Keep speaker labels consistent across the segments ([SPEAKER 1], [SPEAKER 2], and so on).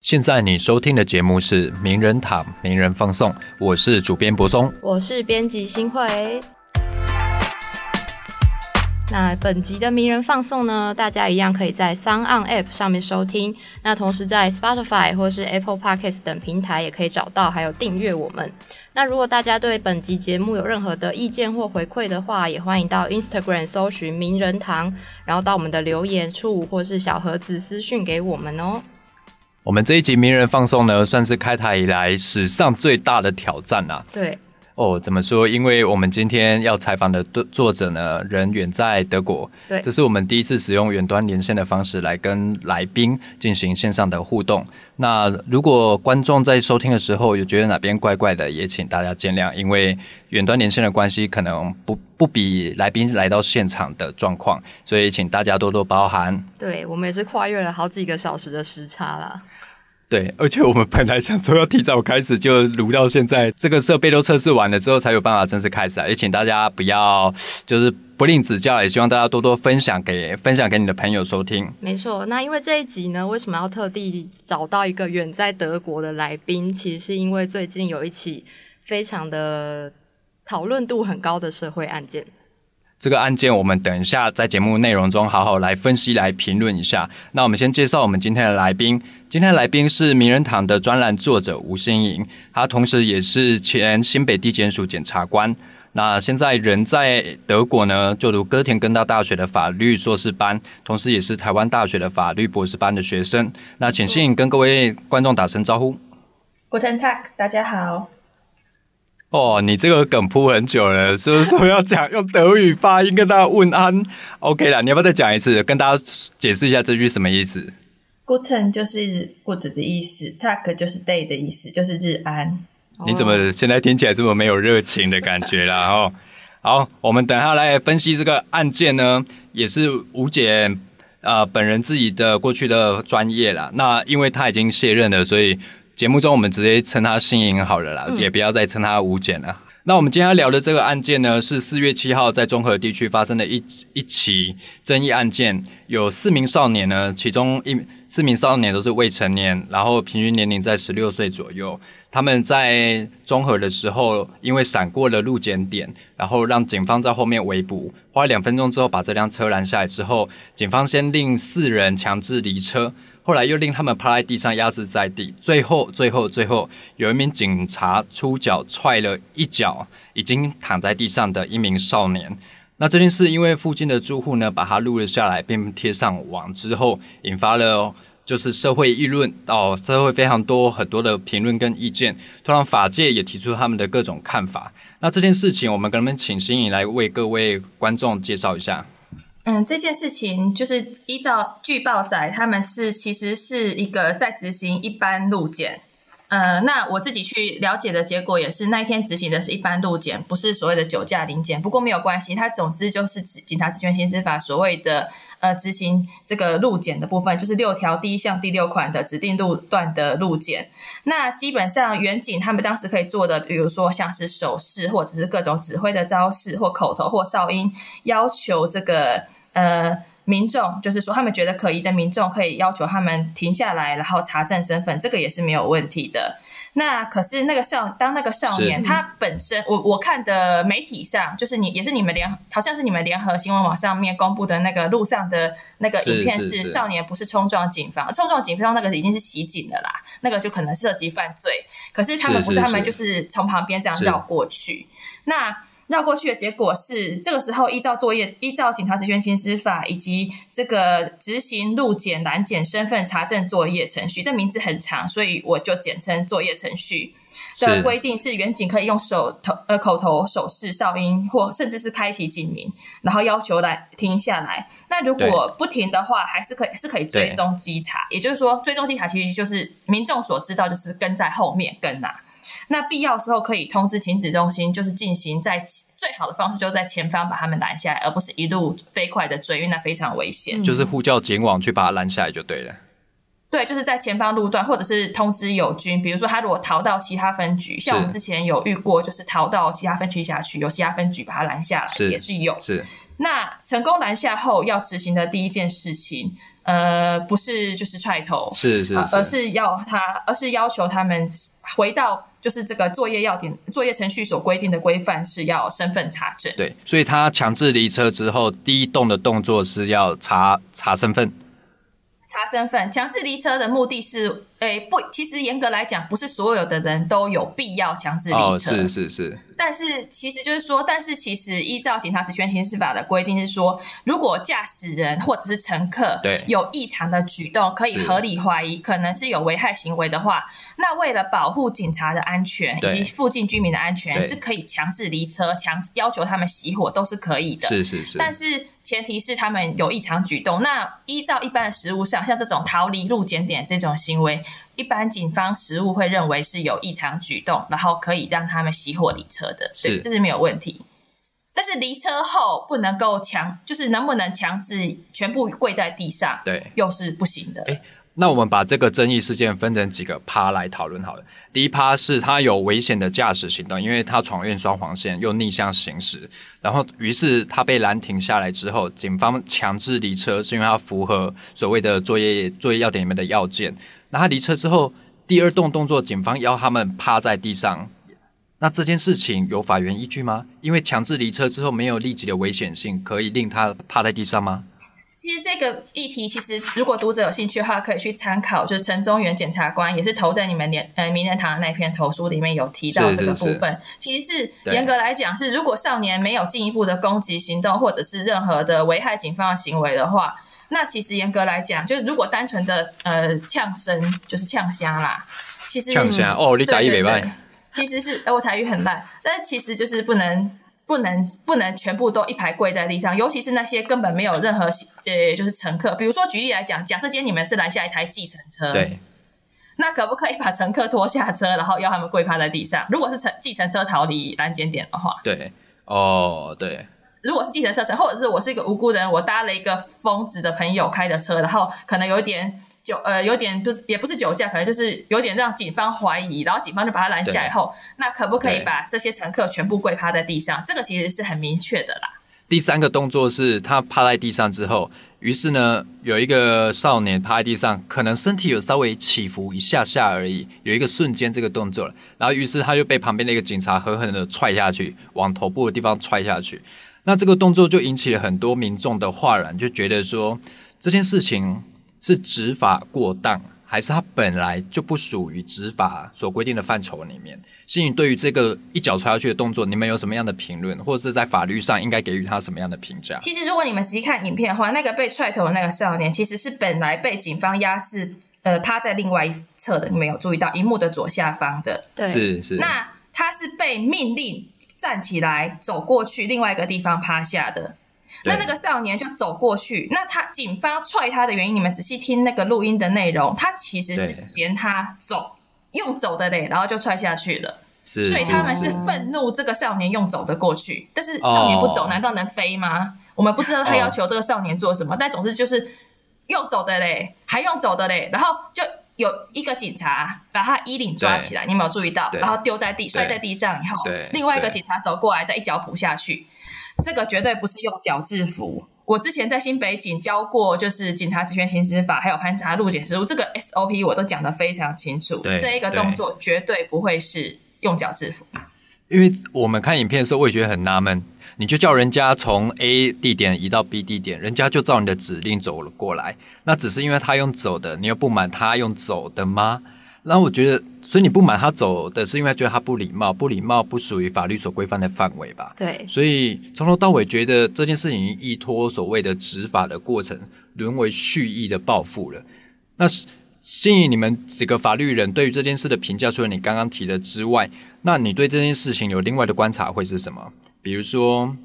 [SPEAKER 1] 现在你收听的节目是《名人堂名人放送》，我是主编柏松。
[SPEAKER 2] 我是编辑新慧。那本集的名人放送呢，大家一样可以在 s o n On App 上面收听。那同时在 Spotify 或是 Apple Podcast 等平台也可以找到，还有订阅我们。那如果大家对本集节目有任何的意见或回馈的话，也欢迎到 Instagram 搜寻名人堂，然后到我们的留言处或是小盒子私讯给我们哦。
[SPEAKER 1] 我们这一集名人放送呢，算是开台以来史上最大的挑战啦。
[SPEAKER 2] 对，
[SPEAKER 1] 哦，怎么说？因为我们今天要采访的作者呢，人远在德国。
[SPEAKER 2] 对，
[SPEAKER 1] 这是我们第一次使用远端连线的方式来跟来宾进行线上的互动。那如果观众在收听的时候有觉得哪边怪怪的，也请大家见谅，因为远端连线的关系，可能不不比来宾来到现场的状况，所以请大家多多包涵。
[SPEAKER 2] 对我们也是跨越了好几个小时的时差啦。
[SPEAKER 1] 对，而且我们本来想说要提早开始，就录到现在，这个设备都测试完了之后，才有办法正式开始啊！也请大家不要就是不吝指教，也希望大家多多分享给分享给你的朋友收听。
[SPEAKER 2] 没错，那因为这一集呢，为什么要特地找到一个远在德国的来宾？其实是因为最近有一起非常的讨论度很高的社会案件。
[SPEAKER 1] 这个案件，我们等一下在节目内容中好好来分析、来评论一下。那我们先介绍我们今天的来宾。今天的来宾是名人堂的专栏作者吴新颖，他同时也是前新北地检署检察官。那现在人在德国呢，就读歌田根大大学的法律硕士班，同时也是台湾大学的法律博士班的学生。那请新颖跟各位观众打声招呼。
[SPEAKER 3] Guten Tag，大家好。
[SPEAKER 1] 哦，你这个梗铺很久了，是不是说要讲用德语发音跟大家问安？OK 了，你要不要再讲一次，跟大家解释一下这句什么意思
[SPEAKER 3] ？Guten 就是 good 的意思，Tag 就是 day 的意思，就是日安。
[SPEAKER 1] 你怎么现在听起来这么没有热情的感觉啦？哦，好，我们等下来分析这个案件呢，也是吴姐呃本人自己的过去的专业啦。那因为他已经卸任了，所以。节目中我们直接称他新颖好了啦，也不要再称他吴简了。那我们今天要聊的这个案件呢，是四月七号在中和地区发生的一一起争议案件，有四名少年呢，其中一四名少年都是未成年，然后平均年龄在十六岁左右。他们在中和的时候，因为闪过了路检点，然后让警方在后面围捕，花了两分钟之后把这辆车拦下来之后，警方先令四人强制离车。后来又令他们趴在地上压制在地，最后最后最后有一名警察出脚踹了一脚已经躺在地上的一名少年。那这件事因为附近的住户呢把它录了下来，并贴上网之后，引发了就是社会议论，到社会非常多很多的评论跟意见。突然法界也提出他们的各种看法。那这件事情，我们跟他们请新颖来为各位观众介绍一下？
[SPEAKER 3] 嗯，这件事情就是依照据报载，他们是其实是一个在执行一般路检。呃，那我自己去了解的结果也是，那一天执行的是一般路检，不是所谓的酒驾临检。不过没有关系，它总之就是警察职权行使法所谓的呃执行这个路检的部分，就是六条第一项第六款的指定路段的路检。那基本上远警他们当时可以做的，比如说像是手势或者是各种指挥的招式，或口头或哨音，要求这个呃。民众就是说，他们觉得可疑的民众可以要求他们停下来，然后查证身份，这个也是没有问题的。那可是那个少，当那个少年他本身，我我看的媒体上，就是你也是你们联，好像是你们联合新闻网上面公布的那个路上的那个影片，是少年不是冲撞警方，冲撞警方那个已经是袭警的啦，那个就可能涉及犯罪。可是他们不是，他们就是从旁边这样绕过去。那。绕过去的结果是，这个时候依照作业，依照警察职权行使法以及这个执行路检拦检身份查证作业程序，这名字很长，所以我就简称作业程序。的规定是，远警可以用手头呃口头手势、哨音或甚至是开启警鸣，然后要求来停下来。那如果不停的话，还是可以是可以追踪稽查，也就是说，追踪稽查其实就是民众所知道就是跟在后面跟呐。那必要时候可以通知停止中心，就是进行在最好的方式，就是在前方把他们拦下来，而不是一路飞快的追，因为那非常危险。
[SPEAKER 1] 就是呼叫警网去把他拦下来就对了。
[SPEAKER 3] 对，就是在前方路段，或者是通知友军，比如说他如果逃到其他分局，像我们之前有遇过，就是逃到其他分局辖区，有其他分局把他拦下来，也是有。
[SPEAKER 1] 是。
[SPEAKER 3] 那成功拦下后，要执行的第一件事情，呃，不是就是踹头，
[SPEAKER 1] 是是是，
[SPEAKER 3] 而是要他，而是要求他们回到就是这个作业要点、作业程序所规定的规范，是要身份查证。
[SPEAKER 1] 对，所以他强制离车之后，第一动的动作是要查查身份。
[SPEAKER 3] 查身份，强制离车的目的是，诶，不，其实严格来讲，不是所有的人都有必要强制离车。
[SPEAKER 1] 哦，是是是。
[SPEAKER 3] 但是其实就是说，但是其实依照警察职权行使法的规定是说，如果驾驶人或者是乘客
[SPEAKER 1] 对
[SPEAKER 3] 有异常的举动，可以合理怀疑可能是有危害行为的话，那为了保护警察的安全以及附近居民的安全，是可以强制离车，强要求他们熄火都是可以的。
[SPEAKER 1] 是是是。
[SPEAKER 3] 但是。前提是他们有异常举动。那依照一般的实务上，像这种逃离路检点这种行为，一般警方实务会认为是有异常举动，然后可以让他们熄火离车的，对，这是没有问题。但是离车后不能够强，就是能不能强制全部跪在地上，
[SPEAKER 1] 对，
[SPEAKER 3] 又是不行的。
[SPEAKER 1] 那我们把这个争议事件分成几个趴来讨论好了。第一趴是他有危险的驾驶行动，因为他闯越双黄线又逆向行驶，然后于是他被拦停下来之后，警方强制离车，是因为他符合所谓的作业作业要点里面的要件。那他离车之后，第二动动作，警方要他们趴在地上。那这件事情有法源依据吗？因为强制离车之后没有立即的危险性，可以令他趴在地上吗？
[SPEAKER 3] 其实这个议题，其实如果读者有兴趣的话，可以去参考，就是陈中原检察官也是投在你们联呃名人堂的那篇投书里面有提到这个部分。其实是严格来讲，是如果少年没有进一步的攻击行动，或者是任何的危害警方的行为的话，那其实严格来讲，就是如果单纯的呃呛声，就是呛虾啦。其实
[SPEAKER 1] 呛虾哦，你打一百万。
[SPEAKER 3] 其实是我台语很烂，但是其实就是不能。不能不能全部都一排跪在地上，尤其是那些根本没有任何呃，就是乘客。比如说举例来讲，假设今天你们是拦下一台计程车，
[SPEAKER 1] 对，
[SPEAKER 3] 那可不可以把乘客拖下车，然后要他们跪趴在地上？如果是乘计程车逃离拦检点的话，
[SPEAKER 1] 对，哦，对。
[SPEAKER 3] 如果是计程车程，或者是我是一个无辜的人，我搭了一个疯子的朋友开的车，然后可能有一点。酒呃有点就是也不是酒驾，可能就是有点让警方怀疑，然后警方就把他拦下以后，那可不可以把这些乘客全部跪趴在地上？这个其实是很明确的啦。
[SPEAKER 1] 第三个动作是他趴在地上之后，于是呢有一个少年趴在地上，可能身体有稍微起伏一下下而已，有一个瞬间这个动作了，然后于是他就被旁边那个警察狠狠的踹下去，往头部的地方踹下去。那这个动作就引起了很多民众的哗然，就觉得说这件事情。是执法过当，还是他本来就不属于执法所规定的范畴里面？心宇对于这个一脚踹下去的动作，你们有什么样的评论，或者是在法律上应该给予他什么样的评价？
[SPEAKER 3] 其实，如果你们仔细看影片的话，那个被踹头的那个少年，其实是本来被警方压制，呃，趴在另外一侧的。你们有注意到荧幕的左下方的？
[SPEAKER 2] 对，
[SPEAKER 1] 是是。
[SPEAKER 3] 那他是被命令站起来走过去另外一个地方趴下的。那那个少年就走过去，那他警方踹他的原因，你们仔细听那个录音的内容，他其实是嫌他走用走的嘞，然后就踹下去了。
[SPEAKER 1] 是，
[SPEAKER 3] 所以他们是愤怒这个少年用走的过去，但是少年不走，难道能飞吗？我们不知道他要求这个少年做什么，但总之就是用走的嘞，还用走的嘞，然后就有一个警察把他衣领抓起来，你有没有注意到？然后丢在地，摔在地上以后，另外一个警察走过来，再一脚扑下去。这个绝对不是用脚制服。我之前在新北警教过，就是警察职权行使法，还有盘查路检实务，这个 SOP 我都讲得非常清楚。这一个动作绝对不会是用脚制服。
[SPEAKER 1] 因为我们看影片的时候，我也觉得很纳闷，你就叫人家从 A 地点移到 B 地点，人家就照你的指令走了过来，那只是因为他用走的，你又不满他用走的吗？然后我觉得。所以你不满他走的是因为觉得他不礼貌，不礼貌不属于法律所规范的范围吧？
[SPEAKER 2] 对。
[SPEAKER 1] 所以从头到尾觉得这件事情依托所谓的执法的过程，沦为蓄意的报复了。那心仪你们几个法律人对于这件事的评价，除了你刚刚提的之外，那你对这件事情有另外的观察会是什么？比如说，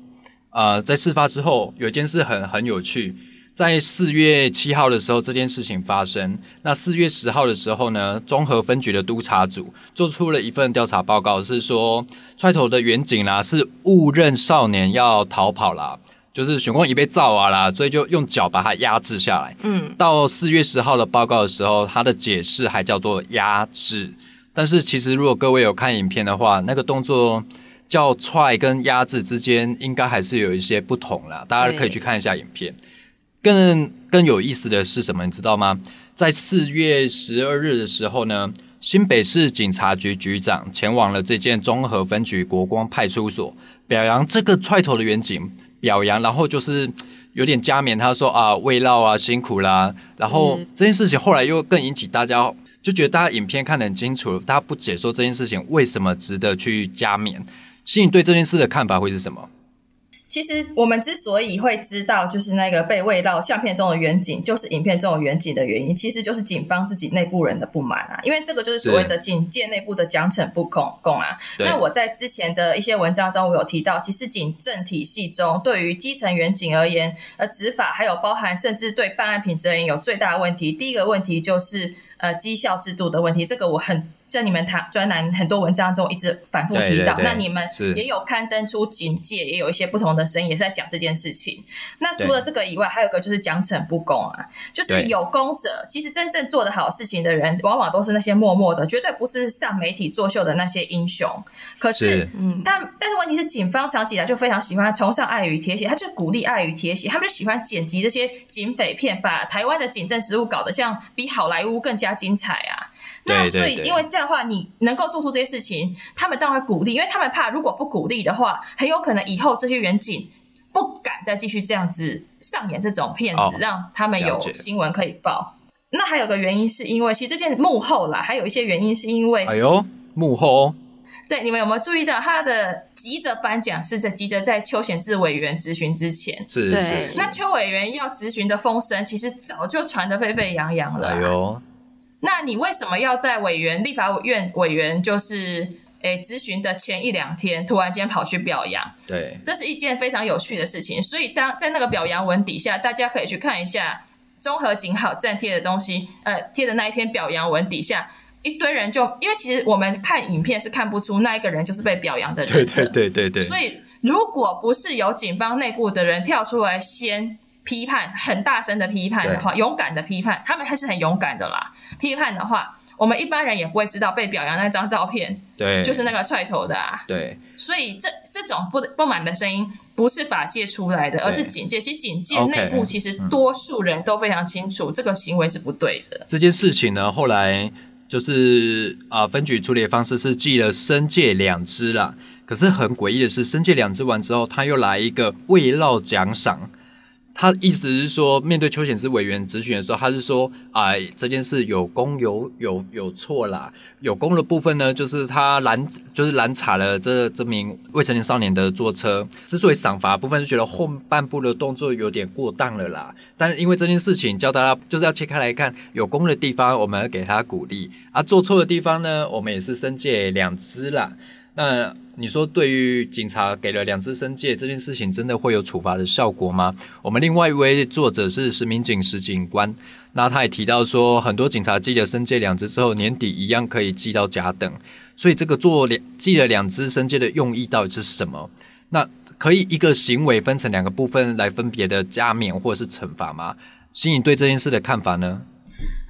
[SPEAKER 1] 呃，在事发之后有一件事很很有趣。在四月七号的时候，这件事情发生。那四月十号的时候呢，综合分局的督察组做出了一份调查报告，是说踹头的远景啦是误认少年要逃跑啦，就是熊光已被造啊啦，所以就用脚把他压制下来。
[SPEAKER 2] 嗯，
[SPEAKER 1] 到四月十号的报告的时候，他的解释还叫做压制，但是其实如果各位有看影片的话，那个动作叫踹跟压制之间应该还是有一些不同啦，大家可以去看一下影片。更更有意思的是什么？你知道吗？在四月十二日的时候呢，新北市警察局局长前往了这件综合分局国光派出所，表扬这个踹头的远景，表扬，然后就是有点加冕，他说啊，慰劳啊，辛苦啦。然后这件事情后来又更引起大家，就觉得大家影片看得很清楚，大家不解说这件事情为什么值得去加冕。心里对这件事的看法会是什么？
[SPEAKER 3] 其实我们之所以会知道，就是那个被喂到相片中的远景，就是影片中的远景的原因，其实就是警方自己内部人的不满啊。因为这个就是所谓的警界内部的奖惩不公共啊。那我在之前的一些文章中，我有提到，其实警政体系中，对于基层远景而言，呃，执法还有包含甚至对办案品质而言，有最大的问题。第一个问题就是呃绩效制度的问题，这个我很。在你们谈专栏很多文章中一直反复提到，那你们也有刊登出警戒，也有一些不同的声音，也是在讲这件事情。那除了这个以外，还有个就是奖惩不公啊，就是有功者，其实真正做的好事情的人，往往都是那些默默的，绝对不是上媒体作秀的那些英雄。可是，嗯，但但是问题是，警方长期以来就非常喜欢崇尚爱与铁血，他就鼓励爱与铁血，他们就喜欢剪辑这些警匪片，把台湾的警政实务搞得像比好莱坞更加精彩啊。那所以，因为这样的话，你能够做出这些事情，他们当然鼓励，因为他们怕如果不鼓励的话，很有可能以后这些远景不敢再继续这样子上演这种骗子，让他们有新闻可以报。那还有个原因是因为，其实这件幕后啦，还有一些原因是因为，
[SPEAKER 1] 哎呦，幕后，
[SPEAKER 3] 对，你们有没有注意到他的急着颁奖是在急着在邱显志委员质询之前？
[SPEAKER 1] 是是。
[SPEAKER 3] 那邱委员要质询的风声，其实早就传得沸沸扬扬了。哎呦。那你为什么要在委员、立法院委员就是诶咨询的前一两天，突然间跑去表扬？
[SPEAKER 1] 对，
[SPEAKER 3] 这是一件非常有趣的事情。所以当在那个表扬文底下，大家可以去看一下综合警好站贴的东西，呃，贴的那一篇表扬文底下，一堆人就因为其实我们看影片是看不出那一个人就是被表扬的人，
[SPEAKER 1] 对对对对对。
[SPEAKER 3] 所以如果不是有警方内部的人跳出来先。批判很大声的批判的话，勇敢的批判，他们还是很勇敢的啦。批判的话，我们一般人也不会知道被表扬那张照片，
[SPEAKER 1] 对，
[SPEAKER 3] 就是那个踹头的啊。
[SPEAKER 1] 对，
[SPEAKER 3] 所以这这种不不满的声音不是法界出来的，而是警界。其实警界内部其实多数人都非常清楚，这个行为是不对的。
[SPEAKER 1] 这件事情呢，后来就是啊，分局处理的方式是记了申诫两支啦。可是很诡异的是，申诫两支完之后，他又来一个慰劳奖赏。他意思是说，面对邱显志委员质询的时候，他是说，哎，这件事有功有有有错啦。有功的部分呢，就是他拦，就是拦查了这这名未成年少年的坐车。之所以赏罚部分，是觉得后半部的动作有点过当了啦。但因为这件事情，教大家就是要切开来看，有功的地方我们要给他鼓励，啊，做错的地方呢，我们也是申诫两支啦。那你说，对于警察给了两只申诫这件事情，真的会有处罚的效果吗？我们另外一位作者是石民警石警官，那他也提到说，很多警察记了申诫两只之后，年底一样可以记到甲等。所以这个做两记了两只申诫的用意到底是什么？那可以一个行为分成两个部分来分别的加冕或者是惩罚吗？新颖对这件事的看法呢？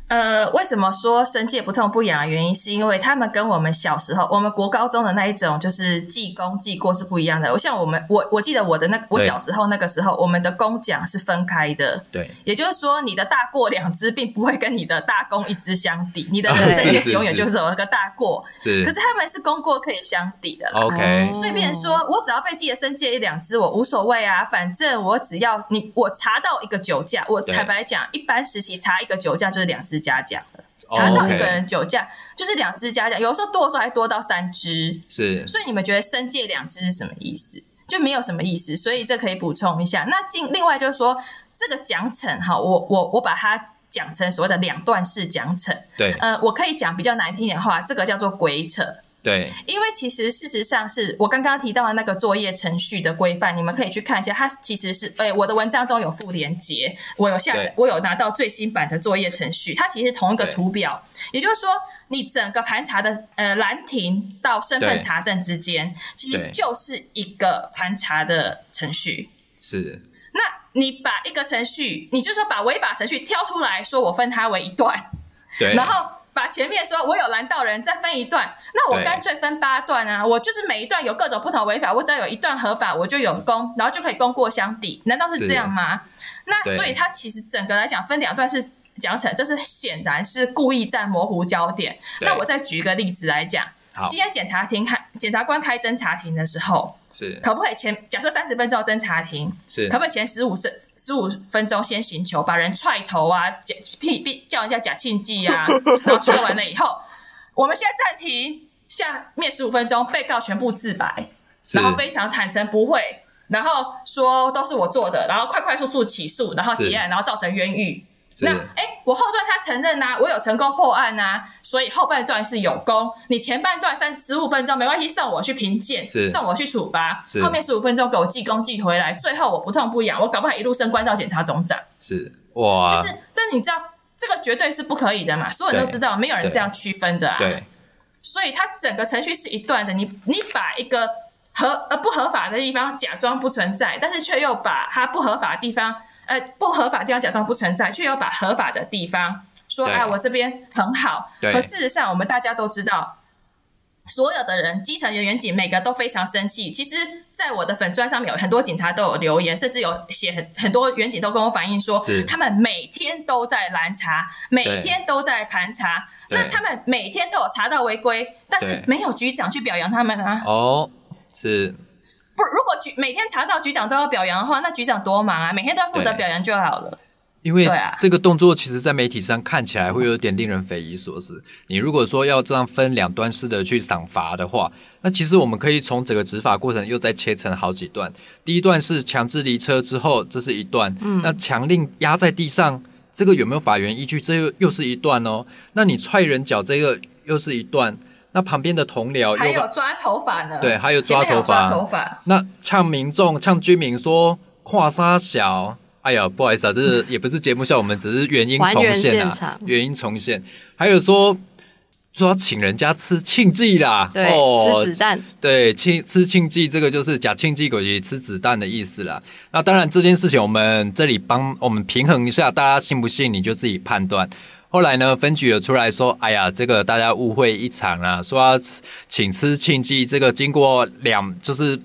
[SPEAKER 3] 呃，为什么说生戒不痛不痒的原因，是因为他们跟我们小时候，我们国高中的那一种就是记功记过是不一样的。我像我们，我我记得我的那我小时候那个时候，我们的功奖是分开的。
[SPEAKER 1] 对，
[SPEAKER 3] 也就是说，你的大过两支并不会跟你的大功一支相抵，你的 人生也是永远就是有一个大过。
[SPEAKER 1] 是，
[SPEAKER 3] 可是他们是功过可以相抵的。
[SPEAKER 1] OK，
[SPEAKER 3] 所以变说我只要被记了生戒一两只，我无所谓啊，反正我只要你我查到一个酒驾，我坦白讲，一般时期查一个酒驾就是两支。支嘉奖的，查到一个人酒驾就是两只加奖，有的时候多的时候还多到三只。
[SPEAKER 1] 是，
[SPEAKER 3] 所以你们觉得申借两只是什么意思？就没有什么意思。所以这可以补充一下。那另另外就是说，这个奖惩哈，我我我把它讲成所谓的两段式奖惩。
[SPEAKER 1] 对，
[SPEAKER 3] 呃，我可以讲比较难听一点话，这个叫做鬼扯。
[SPEAKER 1] 对，
[SPEAKER 3] 因为其实事实上是我刚刚提到的那个作业程序的规范，你们可以去看一下，它其实是，哎，我的文章中有附连接，我有下载，我有拿到最新版的作业程序，它其实同一个图表，也就是说，你整个盘查的呃拦停到身份查证之间，其实就是一个盘查的程序。
[SPEAKER 1] 是，
[SPEAKER 3] 那你把一个程序，你就说把违法程序挑出来说，我分它为一段，
[SPEAKER 1] 对，
[SPEAKER 3] 然后。把前面说我有拦到人再分一段，那我
[SPEAKER 1] 对
[SPEAKER 3] 干脆分八段啊！我就是每一段有各种不同违法，我只要有一段合法，我就有功，然后就可以功过相抵。难道是
[SPEAKER 1] 是
[SPEAKER 3] 这样吗？那所以它其实整个来讲分两段是讲成，这是显然是故意在模糊焦点。那我再举一个例子来讲，今天检察庭开检察官开侦查庭的时候，
[SPEAKER 1] 是。
[SPEAKER 3] 可不可以前假设三十分钟的侦查庭，
[SPEAKER 1] 是。
[SPEAKER 3] 可不可以前十五分十五分钟先寻求，把人踹头啊，假屁屁叫人家假庆忌啊，然后踹完了以后，我们现在暂停，下面十五分钟，被告全部自白，然后非常坦诚不会，然后说都是我做的，然后快快速速起诉，然后结案，然后造成冤狱。
[SPEAKER 1] 是
[SPEAKER 3] 那哎，我后段他承认呐、我有成功破案呐、所以后半段是有功。你前半段三十五分钟没关系，送我去评鉴，
[SPEAKER 1] 是
[SPEAKER 3] 送我去处罚
[SPEAKER 1] 是，
[SPEAKER 3] 后面十五分钟给我记功记回来，最后我不痛不痒，我搞不好一路升官到检察总长。
[SPEAKER 1] 是哇，
[SPEAKER 3] 就是，但你知道这个绝对是不可以的嘛，所有人都知道，没有人这样区分的啊。
[SPEAKER 1] 对
[SPEAKER 3] 所以它整个程序是一段的，你你把一个合呃不合法的地方假装不存在，但是却又把它不合法的地方呃不合法的地方假装不存在，却又把合法的地方说
[SPEAKER 1] 对
[SPEAKER 3] 哎我这边很好，
[SPEAKER 1] 对
[SPEAKER 3] 可事实上我们大家都知道。所有的人，基层人员警每个都非常生气。其实，在我的粉砖上面有很多警察都有留言，甚至有写很很多员警都跟我反映说
[SPEAKER 1] 是，
[SPEAKER 3] 他们每天都在拦查，每天都在盘查。那他们每天都有查到违规，但是
[SPEAKER 1] 对
[SPEAKER 3] 没有局长去表扬他们啊。
[SPEAKER 1] 哦是
[SPEAKER 3] 不，如果局每天查到局长都要表扬的话，那局长多忙啊，每天都要负责表扬就好了。
[SPEAKER 1] 因为
[SPEAKER 3] 啊
[SPEAKER 1] 这个动作，其实，在媒体上看起来会有点令人匪夷所思。你如果说要这样分两段式的去赏罚的话，那其实我们可以从整个执法过程又再切成好几段。第一段是强制离车之后，这是一段。
[SPEAKER 2] 嗯
[SPEAKER 1] 那强令压在地上，这个有没有法源依据？这又又是一段哦。那你踹人脚，这个又是一段。那旁边的同僚又
[SPEAKER 3] 还有抓头发呢，
[SPEAKER 1] 对还有抓头发
[SPEAKER 3] 抓头发。
[SPEAKER 1] 那呛民众、呛居民说跨沙小，哎呀，不好意思啊，这是也不是节目效，我们只是原因重现啊原因重现。还有说说要请人家吃庆忌啦，
[SPEAKER 2] 对，
[SPEAKER 1] 哦
[SPEAKER 2] 吃子弹，
[SPEAKER 1] 对，庆吃庆忌这个就是假庆忌狗急吃子弹的意思啦。那当然这件事情我们这里帮我们平衡一下，大家信不信你就自己判断。后来呢，分局有出来说，哎呀，这个大家误会一场啦，说要吃请吃庆忌，这个经过两就是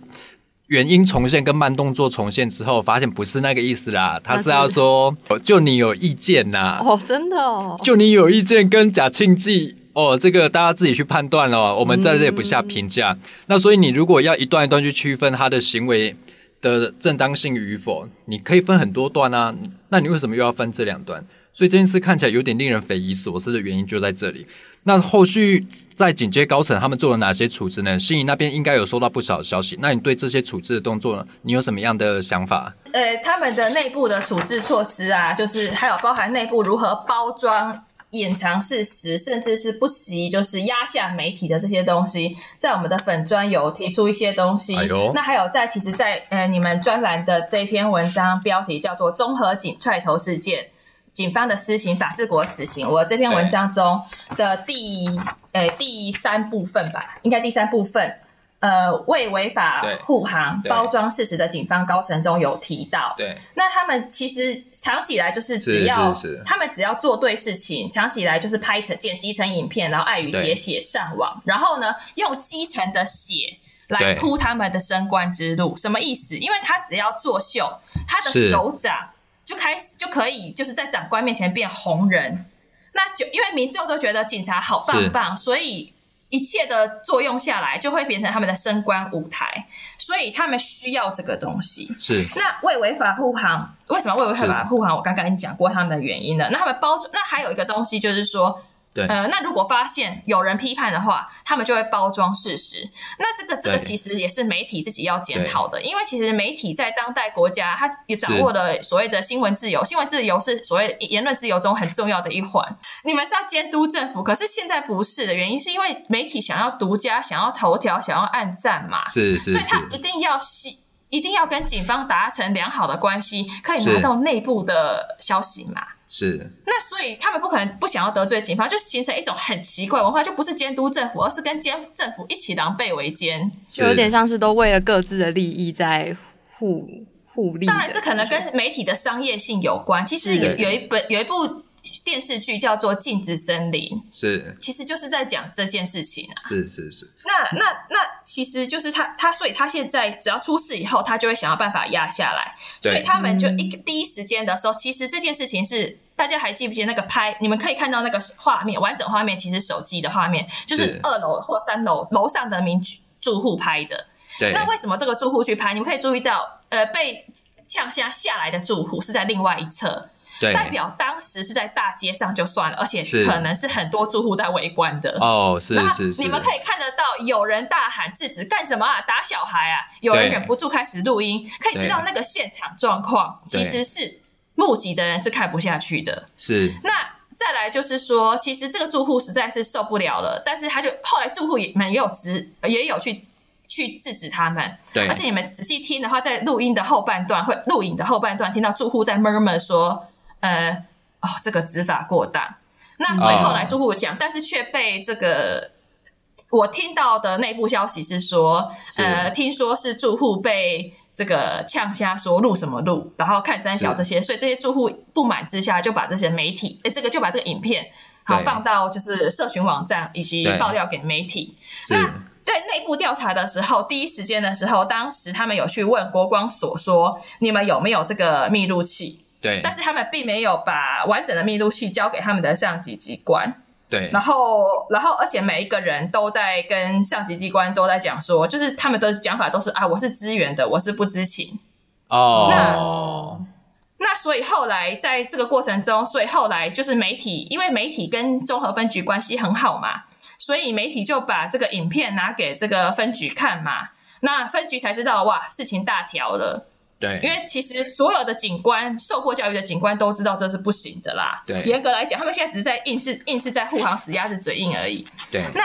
[SPEAKER 1] 原因重现跟慢动作重现之后，发现不是那个意思啦，他
[SPEAKER 2] 是
[SPEAKER 1] 是要说就你有意见呐，
[SPEAKER 2] 哦，真的哦，
[SPEAKER 1] 就你有意见跟假庆忌哦，这个大家自己去判断了，我们在这里不下评价。那所以你如果要一段一段去区分他的行为的正当性与否，你可以分很多段啊。那你为什么又要分这两段？所以这件事看起来有点令人匪夷所思的原因就在这里。那后续在警戒高层他们做了哪些处置呢？心仪那边应该有收到不少消息。那你对这些处置的动作呢，你有什么样的想法？
[SPEAKER 3] 呃，他们的内部的处置措施啊，就是还有包含内部如何包装、掩藏事实，甚至是不惜就是压下媒体的这些东西，在我们的粉专有提出一些东西。
[SPEAKER 1] 哎
[SPEAKER 3] 那还有在其实在，呃你们专栏的这篇文章标题叫做“综合警踹头事件”。警方的私刑法治国死刑，我这篇文章中的第呃第三部分吧，应该第三部分，呃，为违法
[SPEAKER 1] 对
[SPEAKER 3] 护航包装事实的警方高层中有提到，
[SPEAKER 1] 对，
[SPEAKER 3] 那他们其实长期以来就是只要他们只要做对事情，长期以来就是拍成剪辑成影片，然后爱与
[SPEAKER 1] 对
[SPEAKER 3] 铁血上网，然后呢用基层的血来
[SPEAKER 1] 对。
[SPEAKER 3] 铺他们的升官之路。什么意思？因为他只要作秀，他的
[SPEAKER 1] 是。
[SPEAKER 3] 首长就开始就可以就是在长官面前变红人。那就因为民众都觉得警察好棒棒，所以一切的作用下来，就会变成他们的升官舞台，所以他们需要这个东西。
[SPEAKER 1] 是
[SPEAKER 3] 那为违法护航，为什么为违法护航？我刚刚已经讲过他们的原因了。那他们包装，那还有一个东西就是说，
[SPEAKER 1] 对
[SPEAKER 3] 呃，那如果发现有人批判的话，他们就会包装事实。那这个这个其实也是媒体自己要检讨的，因为其实媒体在当代国家，它也掌握了所谓的新闻自由，新闻自由是所谓言论自由中很重要的一环。你们是要监督政府，可是现在不是的原因，是因为媒体想要独家，想要头条，想要暗赞嘛。
[SPEAKER 1] 是是是
[SPEAKER 3] 所以他一定要吸，一定要跟警方达成良好的关系，可以拿到内部的消息嘛。
[SPEAKER 1] 是
[SPEAKER 3] 那所以他们不可能不想要得罪警方，就形成一种很奇怪文化，就不是监督政府，而是跟监政府一起狼狈为奸。
[SPEAKER 2] 就有点像是都为了各自的利益在互互利。
[SPEAKER 3] 当然，这可能跟媒体的商业性有关。其实有有一本有一部电视剧叫做《镜子森林》，
[SPEAKER 1] 是
[SPEAKER 3] 其实就是在讲这件事情啊。
[SPEAKER 1] 是是是，
[SPEAKER 3] 那那那，其实就是他他，所以他现在只要出事以后，他就会想要办法压下来。
[SPEAKER 1] 对
[SPEAKER 3] 所以他们就一第一时间的时候，其实这件事情是大家还记不记得那个拍？你们可以看到那个画面，完整画面，其实手机的画面就是
[SPEAKER 1] 是
[SPEAKER 3] 二楼或三楼楼上的民住户拍的。
[SPEAKER 1] 对
[SPEAKER 3] 那为什么这个住户去拍？你们可以注意到，呃，被呛下下来的住户是在另外一侧，
[SPEAKER 1] 对
[SPEAKER 3] 代表当时是在大街上就算了，而且
[SPEAKER 1] 是
[SPEAKER 3] 可能是很多住户在围观的。
[SPEAKER 1] 哦，是
[SPEAKER 3] 那
[SPEAKER 1] 是是，
[SPEAKER 3] 你们可以看得到，有人大喊制止干什么啊？打小孩啊！有人忍不住开始录音，可以知道那个现场状况其实是目击的人是看不下去的。
[SPEAKER 1] 是
[SPEAKER 3] 那再来就是说，其实这个住户实在是受不了了，但是他就后来住户也们也有直也有去去制止他们，
[SPEAKER 1] 对
[SPEAKER 3] 而且你们仔细听的话，在录音的后半段会录影的后半段听到住户在 murmur 说，呃，哦，这个执法过当。那所以后来住户讲，但是却被这个我听到的内部消息是说，
[SPEAKER 1] 是
[SPEAKER 3] 呃，听说是住户被这个呛瞎说录什么录，然后看三小
[SPEAKER 1] 是
[SPEAKER 3] 这些，所以这些住户不满之下就把这些媒体，哎，这个就把这个影片好放到就是社群网站以及爆料给媒体。那在内部调查的时候，第一时间的时候，当时他们有去问国光所说，你们有没有这个密录器？
[SPEAKER 1] 对
[SPEAKER 3] 但是他们并没有把完整的密录器交给他们的上级机关。
[SPEAKER 1] 对
[SPEAKER 3] 然后，然后，而且每一个人都在跟上级机关都在讲说，就是他们的讲法都是啊，我是支援的，我是不知情。
[SPEAKER 1] 哦，
[SPEAKER 3] 那所以后来在这个过程中，所以后来就是媒体，因为媒体跟综合分局关系很好嘛，所以媒体就把这个影片拿给这个分局看嘛。那分局才知道哇，事情大条了。
[SPEAKER 1] 对，
[SPEAKER 3] 因为其实所有的警官受过教育的警官都知道这是不行的啦。
[SPEAKER 1] 对
[SPEAKER 3] 严格来讲，他们现在只是在硬是硬是在护航死鸭子嘴硬而已。
[SPEAKER 1] 对
[SPEAKER 3] 那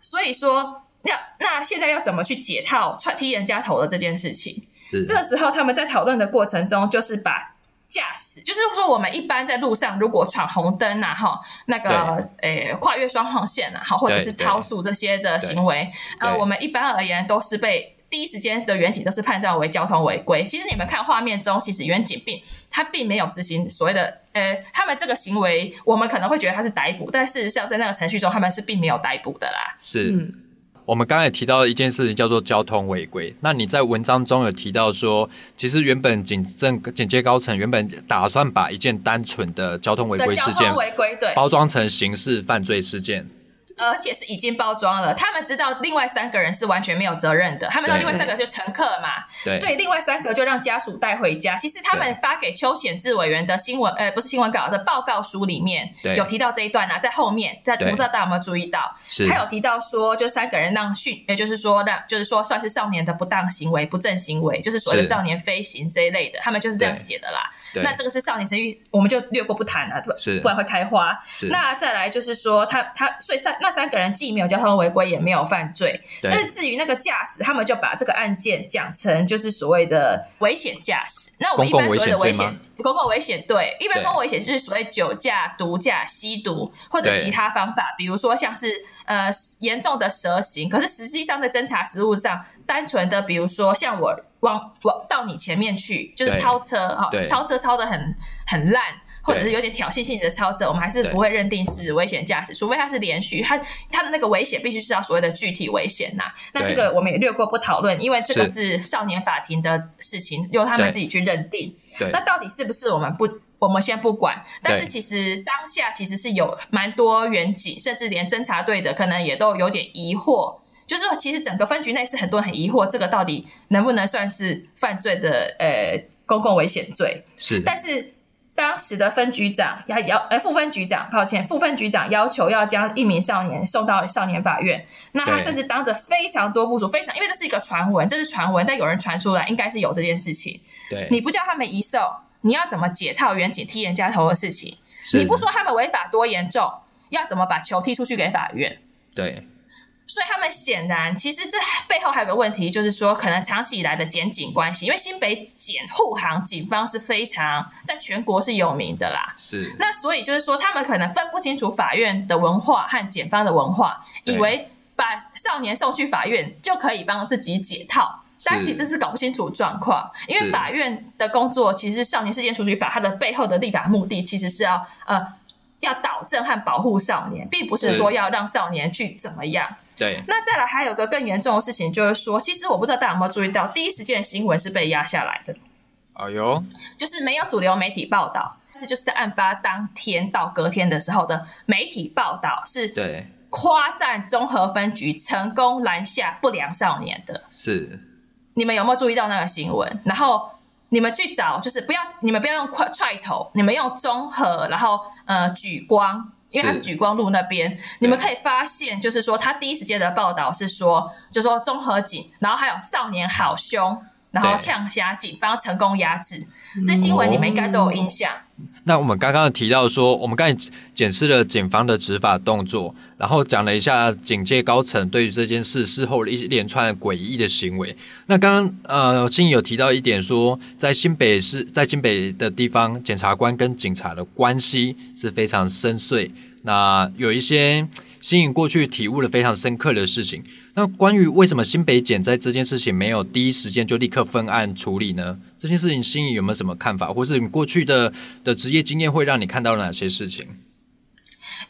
[SPEAKER 3] 所以说，要那现在要怎么去解套踹踢人家头的这件事情？
[SPEAKER 1] 是
[SPEAKER 3] 这个时候他们在讨论的过程中，就是把驾驶，就是说我们一般在路上如果闯红灯啊，哈，那个诶跨越双黄线啊，好，或者是超速这些的行为，呃，我们一般而言都是被。第一时间的远景都是判断为交通违规。其实你们看画面中，其实远景并他并没有执行所谓的，呃，他们这个行为，我们可能会觉得他是逮捕，但事实上在那个程序中，他们是并没有逮捕的啦。
[SPEAKER 1] 是。
[SPEAKER 2] 嗯，
[SPEAKER 1] 我们刚才也提到一件事情叫做交通违规。那你在文章中有提到说，其实原本警政警戒高层原本打算把一件单纯的交通违规事件
[SPEAKER 3] 通违规，对，
[SPEAKER 1] 包装成刑事犯罪事件。
[SPEAKER 3] 而且是已经包装了。他们知道另外三个人是完全没有责任的，他们知道另外三个就乘客嘛，所以另外三个就让家属带回家。其实他们发给邱显志委员的新闻，呃，不是新闻稿的报告书里面有提到这一段啊，在后面，在我不知道大家有没有注意到，他有提到说，就三个人让训，也就是说让，就是说算是少年的不当行为、不正行为，就是所谓的少年飞行这一类的，他们就是这样
[SPEAKER 1] 对。
[SPEAKER 3] 写的啦。
[SPEAKER 1] 对
[SPEAKER 3] 那这个是少年程序，我们就略过不谈了，
[SPEAKER 1] 是
[SPEAKER 3] 不然会开花。
[SPEAKER 1] 是
[SPEAKER 3] 那再来就是说，他他所以三那三个人既没有交通违规，也没有犯罪。
[SPEAKER 1] 对
[SPEAKER 3] 但是至于那个驾驶，他们就把这个案件讲成就是所谓的危险驾驶。那我们一般所谓的危
[SPEAKER 1] 险
[SPEAKER 3] 险，公共危险对，一般
[SPEAKER 1] 对
[SPEAKER 3] 公共危险就是所谓酒驾、毒驾、吸毒或者其他方法，比如说像是呃严重的蛇行。可是实际上在侦查实务上，单纯的比如说像我往往到你前面去，就是超车哈
[SPEAKER 1] 对，
[SPEAKER 3] 超车超的很很烂。或者是有点挑衅性质的超车，我们还是不会认定是危险驾驶，除非它是连续，它它的那个危险必须是要所谓的具体危险呐、那这个我们也略过不讨论，因为这个
[SPEAKER 1] 是
[SPEAKER 3] 是少年法庭的事情，由他们自己去认定。那到底是不是我们不，我们先不管。但是其实当下其实是有蛮多远景，甚至连侦查队的可能也都有点疑惑。就是其实整个分局内是很多人很疑惑，这个到底能不能算是犯罪的呃公共危险罪？
[SPEAKER 1] 是
[SPEAKER 3] 但是当时的分局长要要呃副分局长，抱歉，副分局长要求要将一名少年送到少年法院。那他甚至当着非常多部署，非常因为这是一个传闻，这是传闻，但有人传出来，应该是有这件事情。
[SPEAKER 1] 对，
[SPEAKER 3] 你不叫他们移送，你要怎么解套远景踢人家头的事情？
[SPEAKER 1] 是
[SPEAKER 3] 你不说他们违法多严重，要怎么把球踢出去给法院？
[SPEAKER 1] 对
[SPEAKER 3] 所以他们显然，其实这背后还有个问题，就是说，可能长期以来的检警关系，因为新北检护航警方是非常在全国是有名的啦。
[SPEAKER 1] 是
[SPEAKER 3] 那所以就是说，他们可能分不清楚法院的文化和检方的文化，以为把少年送去法院就可以帮自己解套。但其实这是搞不清楚状况，因为法院的工作其实《少年事件处理法》它的背后的立法目的其实是要呃要导正和保护少年，并不是说要让少年去怎么样。
[SPEAKER 1] 对，
[SPEAKER 3] 那再来还有个更严重的事情，就是说，其实我不知道大家有没有注意到，第一时间的新闻是被压下来的，
[SPEAKER 1] 哎呦，
[SPEAKER 3] 就是没有主流媒体报道，但是就是在案发当天到隔天的时候的媒体报道是
[SPEAKER 1] 对，
[SPEAKER 3] 夸赞综合分局成功拦下不良少年的。
[SPEAKER 1] 是，
[SPEAKER 3] 你们有没有注意到那个新闻？然后你们去找，就是不要你们不要用快踹头，你们用综合，然后呃举光，因为它是
[SPEAKER 1] 是
[SPEAKER 3] 举光路那边，你们可以发现，就是说他第一时间的报道是说，就说综合警，然后还有少年好凶，然后
[SPEAKER 1] 对
[SPEAKER 3] 呛虾，警方成功压制。这新闻你们应该都有印象。
[SPEAKER 1] 那我们刚刚提到说，我们刚才检视了警方的执法动作，然后讲了一下警界高层对于这件事事后的一连串诡异的行为。那刚刚呃，青有提到一点说，在新北市，在新北的地方，检察官跟警察的关系是非常深邃。那有一些新颖过去体悟了非常深刻的事情。那关于为什么新北检在这件事情没有第一时间就立刻分案处理呢？这件事情新颖有没有什么看法，或是你过去的的职业经验会让你看到哪些事情？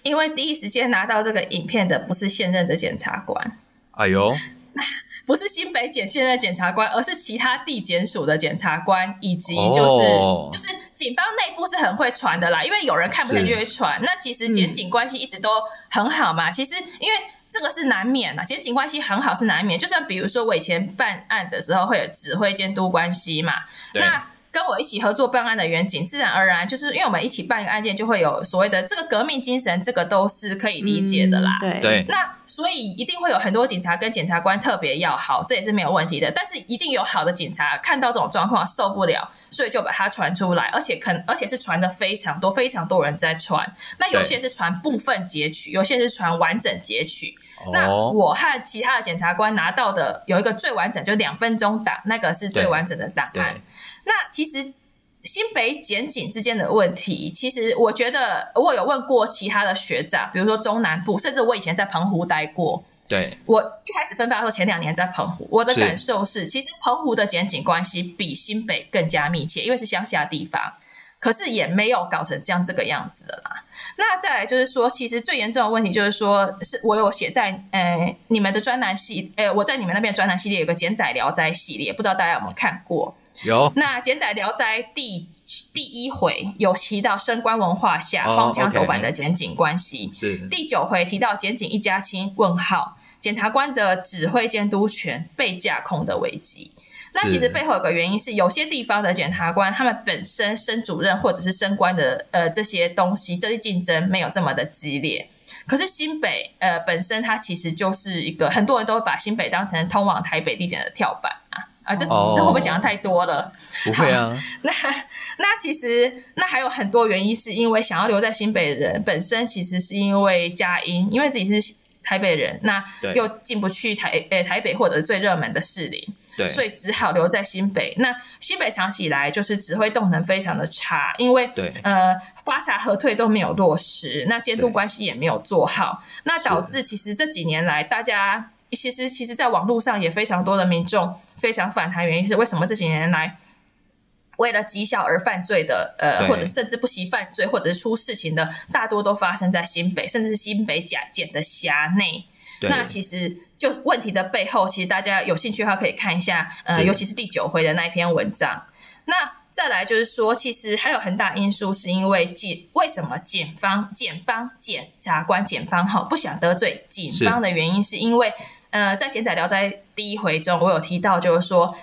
[SPEAKER 3] 因为第一时间拿到这个影片的不是现任的检察官，
[SPEAKER 1] 哎呦，
[SPEAKER 3] 不是新北检现任的检察官，而是其他地检署的检察官，以及就是、
[SPEAKER 1] 哦
[SPEAKER 3] 就是警方内部是很会传的啦。因为有人看不见就会传，那其实检警关系一直都很好嘛。其实因为这个是难免啦，检警关系很好是难免。就像比如说我以前办案的时候会有指挥监督关系嘛，那跟我一起合作办案的远景，自然而然就是因为我们一起办一个案件，就会有所谓的这个革命精神，这个都是可以理解的啦。
[SPEAKER 2] 对
[SPEAKER 1] 对，
[SPEAKER 3] 那所以一定会有很多警察跟检察官特别要好，这也是没有问题的。但是一定有好的警察看到这种状况受不了，所以就把它传出来，而且可而且是传的非常多，非常多人在传。那有些是传部分截取，有些是传完整截取。那
[SPEAKER 1] 哦，
[SPEAKER 3] 我和其他的检察官拿到的有一个最完整，就两分钟档，那个是最完整的档案。，那其实新北检警之间的问题，其实我觉得我有问过其他的学长，比如说中南部，甚至我以前在澎湖待过。
[SPEAKER 1] 对，
[SPEAKER 3] 我一开始分发的时候，前两年在澎湖，我的感受是，其实澎湖的检警关系比新北更加密切，因为是乡下地方。可是也没有搞成这样这个样子的啦。那再来就是说，其实最严重的问题就是说，是我有写在呃你们的专栏系，呃我在你们那边的专栏系列有个简仔聊斋系列，不知道大家有没有看过？
[SPEAKER 1] 有，
[SPEAKER 3] 那简仔聊斋第第一回有提到升官文化下
[SPEAKER 1] 哦
[SPEAKER 3] 荒腔走板的检警关系，
[SPEAKER 1] 是，
[SPEAKER 3] 第九回提到检警一家亲问号，检察官的指挥监督权被架空的危机。那其实背后有个原因是，有些地方的检察官他们本身升主任或者是升官的呃这些东西，这些竞争没有这么的激烈。可是新北呃本身它其实就是一个很多人都把新北当成通往台北地检的跳板啊啊，这、
[SPEAKER 1] 哦
[SPEAKER 3] 这会不会讲的太多了？
[SPEAKER 1] 不会啊，
[SPEAKER 3] 那那其实那还有很多原因，是因为想要留在新北的人本身其实是因为佳音，因为自己是台北人，那又进不去台呃台北或者最热门的士林，
[SPEAKER 1] 对，
[SPEAKER 3] 所以只好留在新北。那新北长期以来就是指挥动能非常的差，因为
[SPEAKER 1] 对
[SPEAKER 3] 呃发查核退都没有落实，那监督关系也没有做好，那导致其实这几年来大家其实其实在网络上也非常多的民众非常反弹，原因是为什么这几年来。为了绩效而犯罪的，呃，或者甚至不惜犯罪，或者是出事情的，大多都发生在新北，甚至是新北甲检的辖内。
[SPEAKER 1] 对
[SPEAKER 3] 那其实就问题的背后，其实大家有兴趣的话可以看一下，呃，尤其是第九回的那一篇文章。那再来就是说，其实还有很大因素是因为检为什么检方、检方、检察官、检方哈不想得罪警方的原因，是因为呃，在《检仔聊斋》第一回中，我有提到，就是说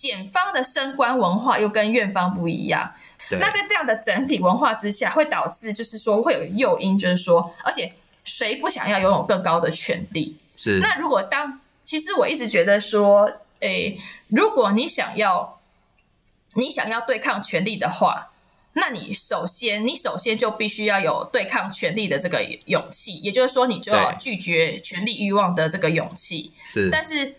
[SPEAKER 3] 检方的升官文化又跟院方不一样。那在这样的整体文化之下，会导致就是说会有诱因，就是说，而且谁不想要拥有更高的权利？
[SPEAKER 1] 是，
[SPEAKER 3] 那如果当其实我一直觉得说，诶，如果你想要你想要对抗权力的话，那你首先你首先就必须要有对抗权力的这个勇气，也就是说，你就要拒绝权力欲望的这个勇气。
[SPEAKER 1] 是，
[SPEAKER 3] 但是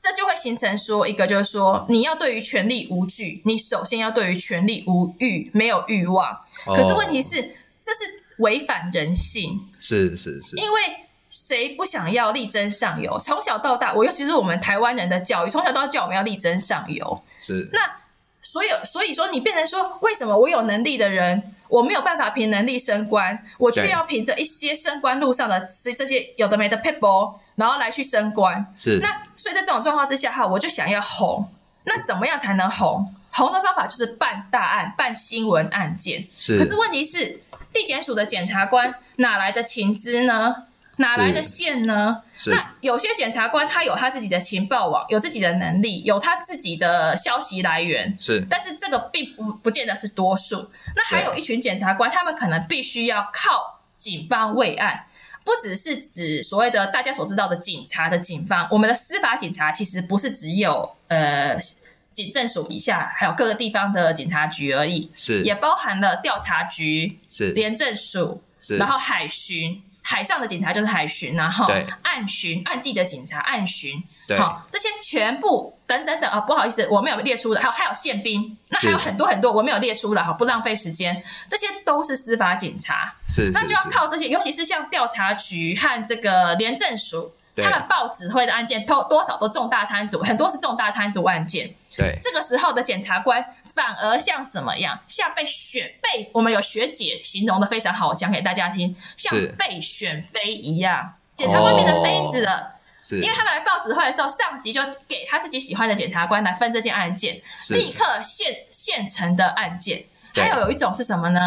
[SPEAKER 3] 这就会形成说一个，就是说你要对于权力无惧，你首先要对于权力无欲，没有欲望。可是问题
[SPEAKER 1] 哦
[SPEAKER 3] 是，这是违反人性，
[SPEAKER 1] 是是是，
[SPEAKER 3] 因为谁不想要力争上游？从小到大，我尤其是我们台湾人的教育，从小到大教我们要力争上游。
[SPEAKER 1] 是，
[SPEAKER 3] 那所有所以说，你变成说，为什么我有能力的人，我没有办法凭能力升官，我却要凭着一些升官路上的这这些有的没的 people，然后来去升官。
[SPEAKER 1] 是
[SPEAKER 3] 那所以在这种状况之下，哈，我就想要红。那怎么样才能红？红的方法就是办大案、办新闻案件。
[SPEAKER 1] 是，
[SPEAKER 3] 可是问题是，地检署的检察官哪来的情资呢？哪来的线呢？
[SPEAKER 1] 是
[SPEAKER 3] 那有些检察官他有他自己的情报网，有自己的能力，有他自己的消息来源，
[SPEAKER 1] 是
[SPEAKER 3] 但是这个并不不见得是多数。那还有一群检察官，他们可能必须要靠警方慰案。不只是指所谓的大家所知道的警察的警方，我们的司法警察其实不是只有呃警政署以下，还有各个地方的警察局而已，
[SPEAKER 1] 是。
[SPEAKER 3] 也包含了调查局、
[SPEAKER 1] 是。
[SPEAKER 3] 廉政署，
[SPEAKER 1] 是，
[SPEAKER 3] 然后海巡，海上的警察就是海巡，然后
[SPEAKER 1] 对。
[SPEAKER 3] 岸巡，岸际的警察岸巡，
[SPEAKER 1] 对。
[SPEAKER 3] 好，这些全部等等等啊，不好意思，我没有列出的，还有还有宪兵，那还有很多很多我没有列出了，哈，不浪费时间，这些都是司法警察，
[SPEAKER 1] 是
[SPEAKER 3] 那就要靠这些，尤其是像调查局和这个廉政署。他们报指挥的案件都多少都重大贪渎，很多是重大贪渎案件。
[SPEAKER 1] 对。
[SPEAKER 3] 这个时候的检察官反而像什么样？像被选被我们有学姐形容的非常好，我讲给大家听，像被选妃一样，检察官变成妃子了。
[SPEAKER 1] 是
[SPEAKER 3] 因为他们来报指挥的时候，上级就给他自己喜欢的检察官来分这件案件，立刻现现成的案件。还有有一种是什么呢？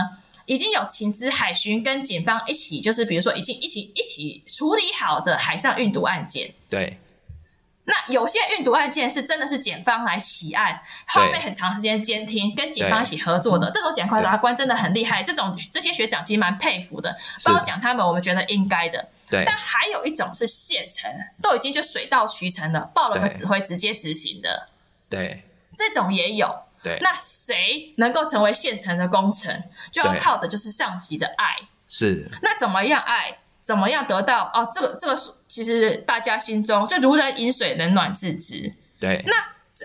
[SPEAKER 3] 已经有情资海巡跟警方一起，就是比如说已经一起一起处理好的海上运毒案件。
[SPEAKER 1] 对
[SPEAKER 3] 那有些运毒案件是真的是检方来起案，
[SPEAKER 1] 对
[SPEAKER 3] 花费很长时间监听，跟警方一起合作的，这种检察官真的很厉害。这种这些学长其实蛮佩服的，
[SPEAKER 1] 是
[SPEAKER 3] 包括讲他们，我们觉得应该的。
[SPEAKER 1] 对
[SPEAKER 3] 但还有一种是现成，都已经就水到渠成了，报了个
[SPEAKER 1] 对
[SPEAKER 3] 指挥直接执行的，
[SPEAKER 1] 对
[SPEAKER 3] 这种也有。
[SPEAKER 1] 对，
[SPEAKER 3] 那谁能够成为现成的工程，就要靠的就是上级的爱。
[SPEAKER 1] 是
[SPEAKER 3] 那怎么样爱？怎么样得到？哦，这个这个其实大家心中就如人饮水，冷暖自知。
[SPEAKER 1] 对
[SPEAKER 3] 那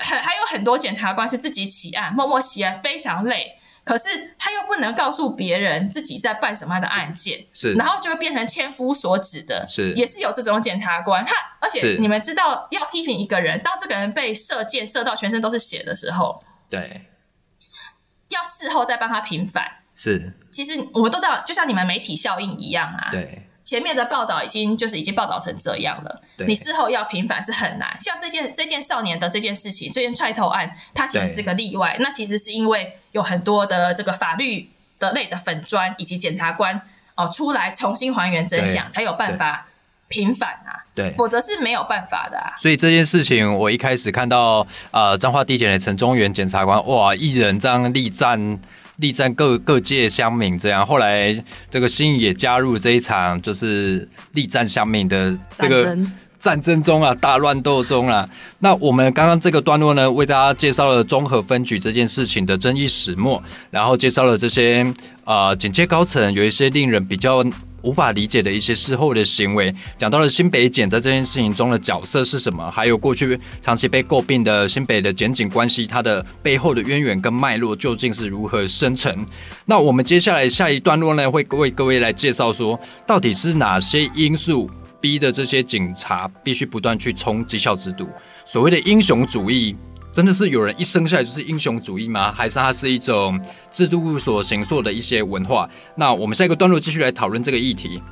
[SPEAKER 3] 还还有很多检察官是自己起案，默默起案，非常累。可是他又不能告诉别人自己在办什么样的案件，
[SPEAKER 1] 是
[SPEAKER 3] 然后就会变成千夫所指的，
[SPEAKER 1] 是
[SPEAKER 3] 也是有这种检察官。他而且你们知道，要批评一个人，当这个人被射箭射到全身都是血的时候，
[SPEAKER 1] 对
[SPEAKER 3] 要事后再帮他平反。
[SPEAKER 1] 是，
[SPEAKER 3] 其实我们都知道，就像你们媒体效应一样啊，
[SPEAKER 1] 对
[SPEAKER 3] 前面的报道已经就是已经报道成这样了，
[SPEAKER 1] 对
[SPEAKER 3] 你事后要平反是很难。像这件这件少年的这件事情，这件踹头案，它其实是个例外。那其实是因为有很多的这个法律的类的粉砖以及检察官哦出来重新还原真相，才有办法平反啊，
[SPEAKER 1] 对。
[SPEAKER 3] 否则是没有办法的啊。
[SPEAKER 1] 所以这件事情，我一开始看到呃彰化地检的陈中原检察官，哇，一人这样力战力战各各界乡民，这样后来这个新颖也加入这一场就是力战乡民的这个战争中啊，大乱斗中啊。那我们刚刚这个段落呢，为大家介绍了综合分局这件事情的争议始末，然后介绍了这些呃警界高层有一些令人比较。无法理解的一些事后的行为，讲到了新北检在这件事情中的角色是什么，还有过去长期被诟病的新北的检警关系，它的背后的渊源跟脉络究竟是如何生成？那我们接下来下一段落呢，会为各位来介绍说，到底是哪些因素逼的这些警察必须不断去冲绩效制度？所谓的英雄主义，真的是有人一生下来就是英雄主义吗？还是它是一种制度所形塑的一些文化？那我们下一个段落继续来讨论这个议题。